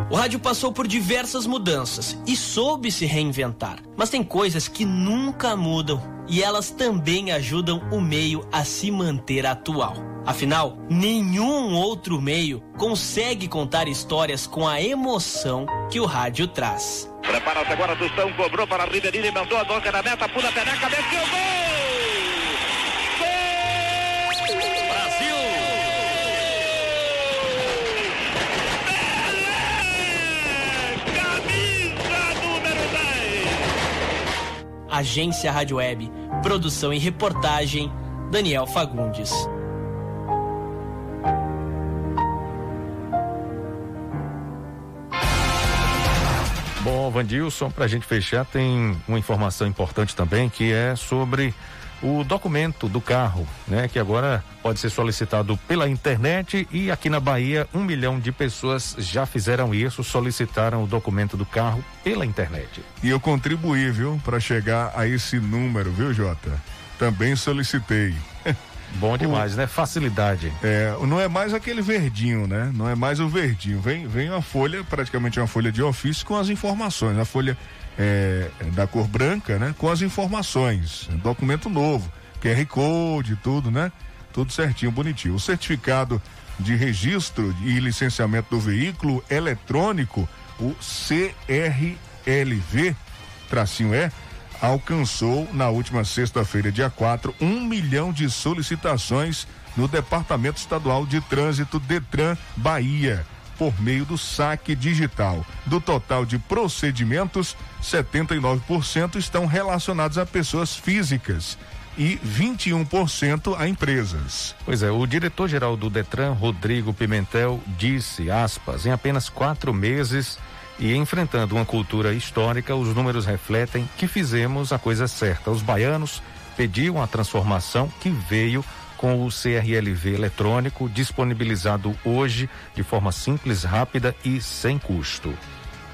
O rádio passou por diversas mudanças e soube se reinventar. Mas tem coisas que nunca mudam e elas também ajudam o meio a se manter atual. Afinal, nenhum outro meio consegue contar histórias com a emoção que o rádio traz. Prepara-se agora, Tostão cobrou para Ribeirinho, e mandou a boca na meta, pula a peneca, meteu gol! Agência Rádio Web. Produção e reportagem, Daniel Fagundes. Bom, Vandilson, para a gente fechar, tem uma informação importante também que é sobre o documento do carro, né? Que agora pode ser solicitado pela internet e aqui na Bahia um milhão de pessoas já fizeram isso, solicitaram o documento do carro pela internet. E eu contribuí, viu, para chegar a esse número, viu, Jota? Também solicitei. Bom demais, o, né? Facilidade. É, não é mais aquele verdinho, né? Não é mais o verdinho. Vem, vem uma folha, praticamente uma folha de ofício com as informações. A folha é, da cor branca, né? Com as informações. Documento novo, QR Code, tudo, né? Tudo certinho, bonitinho. O certificado de registro e licenciamento do veículo eletrônico, o CRLV, tracinho E, alcançou na última sexta-feira, dia 4, um milhão de solicitações no Departamento Estadual de Trânsito Detran Bahia por meio do saque digital. Do total de procedimentos, 79% estão relacionados a pessoas físicas e 21% a empresas. Pois é, o diretor-geral do Detran, Rodrigo Pimentel, disse, aspas, em apenas quatro meses e enfrentando uma cultura histórica, os números refletem que fizemos a coisa certa. Os baianos pediam a transformação que veio com o CRLV eletrônico disponibilizado hoje de forma simples, rápida e sem custo.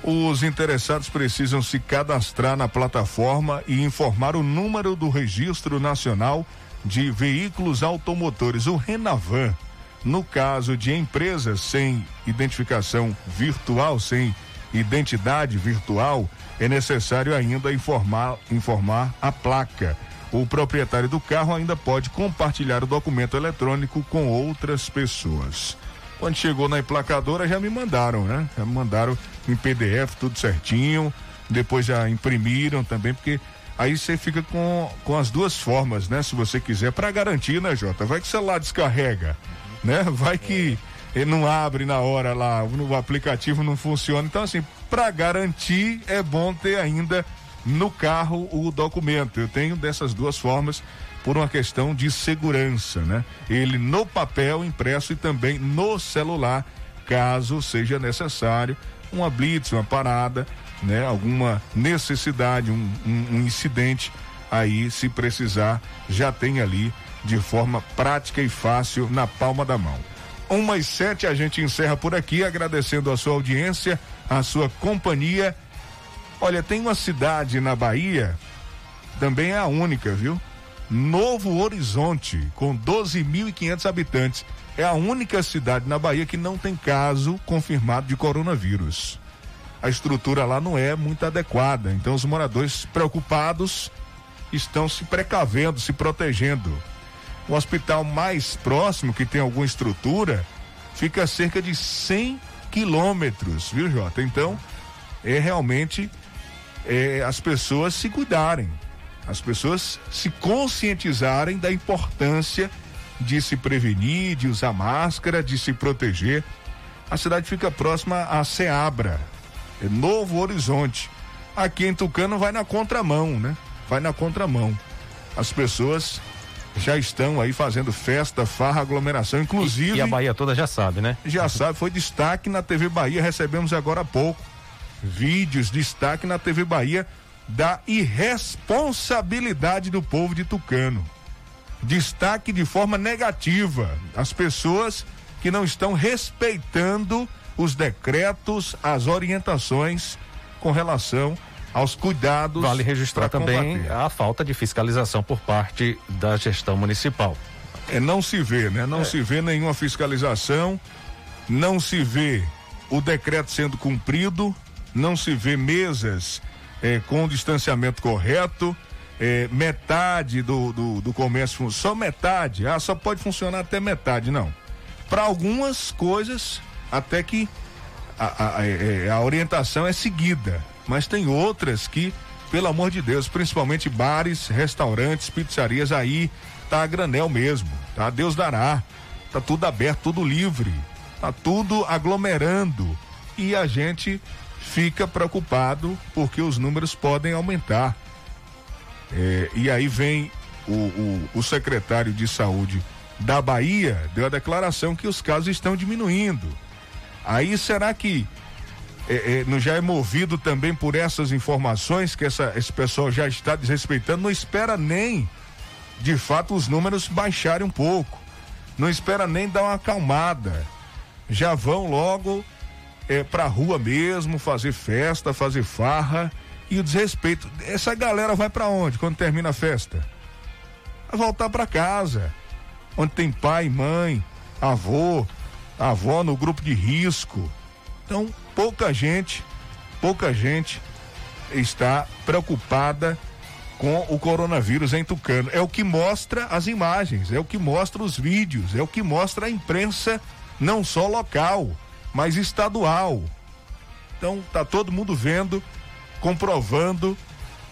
Os interessados precisam se cadastrar na plataforma e informar o número do Registro Nacional de Veículos Automotores, o Renavan. No caso de empresas sem identificação virtual, sem identidade virtual, é necessário ainda informar, informar a placa o proprietário do carro ainda pode compartilhar o documento eletrônico com outras pessoas. Quando chegou na emplacadora, já me mandaram, né? Já me mandaram em PDF, tudo certinho. Depois já imprimiram também, porque aí você fica com, com as duas formas, né? Se você quiser, para garantir, né, Jota? Vai que o celular descarrega, né? Vai que ele não abre na hora lá, o aplicativo não funciona. Então, assim, para garantir, é bom ter ainda no carro o documento. Eu tenho dessas duas formas por uma questão de segurança, né? Ele no papel impresso e também no celular, caso seja necessário uma blitz, uma parada, né? Alguma necessidade, um, um, um incidente, aí se precisar já tem ali de forma prática e fácil na palma da mão. Uma e sete a gente encerra por aqui agradecendo a sua audiência, a sua companhia Olha, tem uma cidade na Bahia, também é a única, viu? Novo Horizonte, com 12.500 habitantes. É a única cidade na Bahia que não tem caso confirmado de coronavírus. A estrutura lá não é muito adequada, então os moradores preocupados estão se precavendo, se protegendo. O hospital mais próximo, que tem alguma estrutura, fica a cerca de 100 quilômetros, viu, Jota? Então, é realmente é, as pessoas se cuidarem, as pessoas se conscientizarem da importância de se prevenir, de usar máscara, de se proteger. A cidade fica próxima a Ceabra, é Novo Horizonte. Aqui em Tucano vai na contramão, né? Vai na contramão. As pessoas já estão aí fazendo festa, farra, aglomeração, inclusive. E, e a Bahia toda já sabe, né? Já sabe, foi destaque na TV Bahia, recebemos agora há pouco vídeos, destaque na TV Bahia da irresponsabilidade do povo de Tucano. Destaque de forma negativa as pessoas que não estão respeitando os decretos, as orientações com relação aos cuidados. Vale registrar também combater. a falta de fiscalização por parte da gestão municipal. É, não se vê, né? Não é. se vê nenhuma fiscalização, não se vê o decreto sendo cumprido, não se vê mesas é, com o distanciamento correto. É, metade do, do, do comércio, só metade, ah, só pode funcionar até metade, não. Para algumas coisas, até que a, a, é, a orientação é seguida, mas tem outras que, pelo amor de Deus, principalmente bares, restaurantes, pizzarias, aí tá a granel mesmo, tá? Deus dará, tá tudo aberto, tudo livre, tá tudo aglomerando e a gente fica preocupado porque os números podem aumentar. É, e aí vem o, o, o, secretário de saúde da Bahia, deu a declaração que os casos estão diminuindo. Aí será que é, é, não já é movido também por essas informações que essa, esse pessoal já está desrespeitando? Não espera nem, de fato, os números baixarem um pouco. Não espera nem dar uma acalmada. Já vão logo é, pra rua mesmo, fazer festa, fazer farra e o desrespeito. Essa galera vai para onde quando termina a festa? Vai voltar para casa, onde tem pai, mãe, avô, avó no grupo de risco. Então, pouca gente, pouca gente está preocupada com o coronavírus em Tucano. É o que mostra as imagens, é o que mostra os vídeos, é o que mostra a imprensa, não só local mas estadual. Então tá todo mundo vendo, comprovando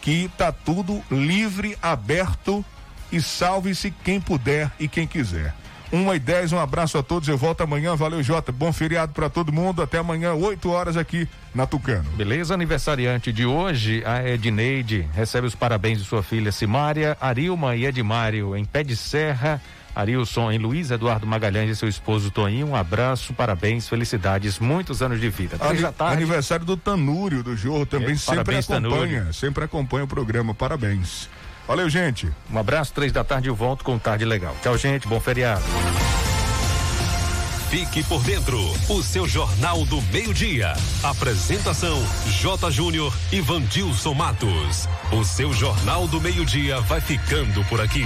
que tá tudo livre, aberto e salve-se quem puder e quem quiser. 1 e 10, um abraço a todos. Eu volto amanhã. Valeu, Jota. Bom feriado para todo mundo. Até amanhã, 8 horas aqui na Tucano. Beleza, aniversariante de hoje, a Edneide recebe os parabéns de sua filha Simária, Arilma e Edmário em Pé de Serra. Arilson em Luiz Eduardo Magalhães e seu esposo Toninho. Um abraço, parabéns, felicidades, muitos anos de vida. Três da tarde. Aniversário do Tanúrio do Jorro também é, sempre parabéns, acompanha, Tanúrio. sempre acompanha o programa. Parabéns. Valeu, gente. Um abraço, três da tarde eu volto com Tarde Legal. Tchau, gente. Bom feriado. Fique por dentro, o seu Jornal do Meio-Dia. Apresentação: J. Júnior e Vandilson Matos. O seu Jornal do Meio-Dia vai ficando por aqui.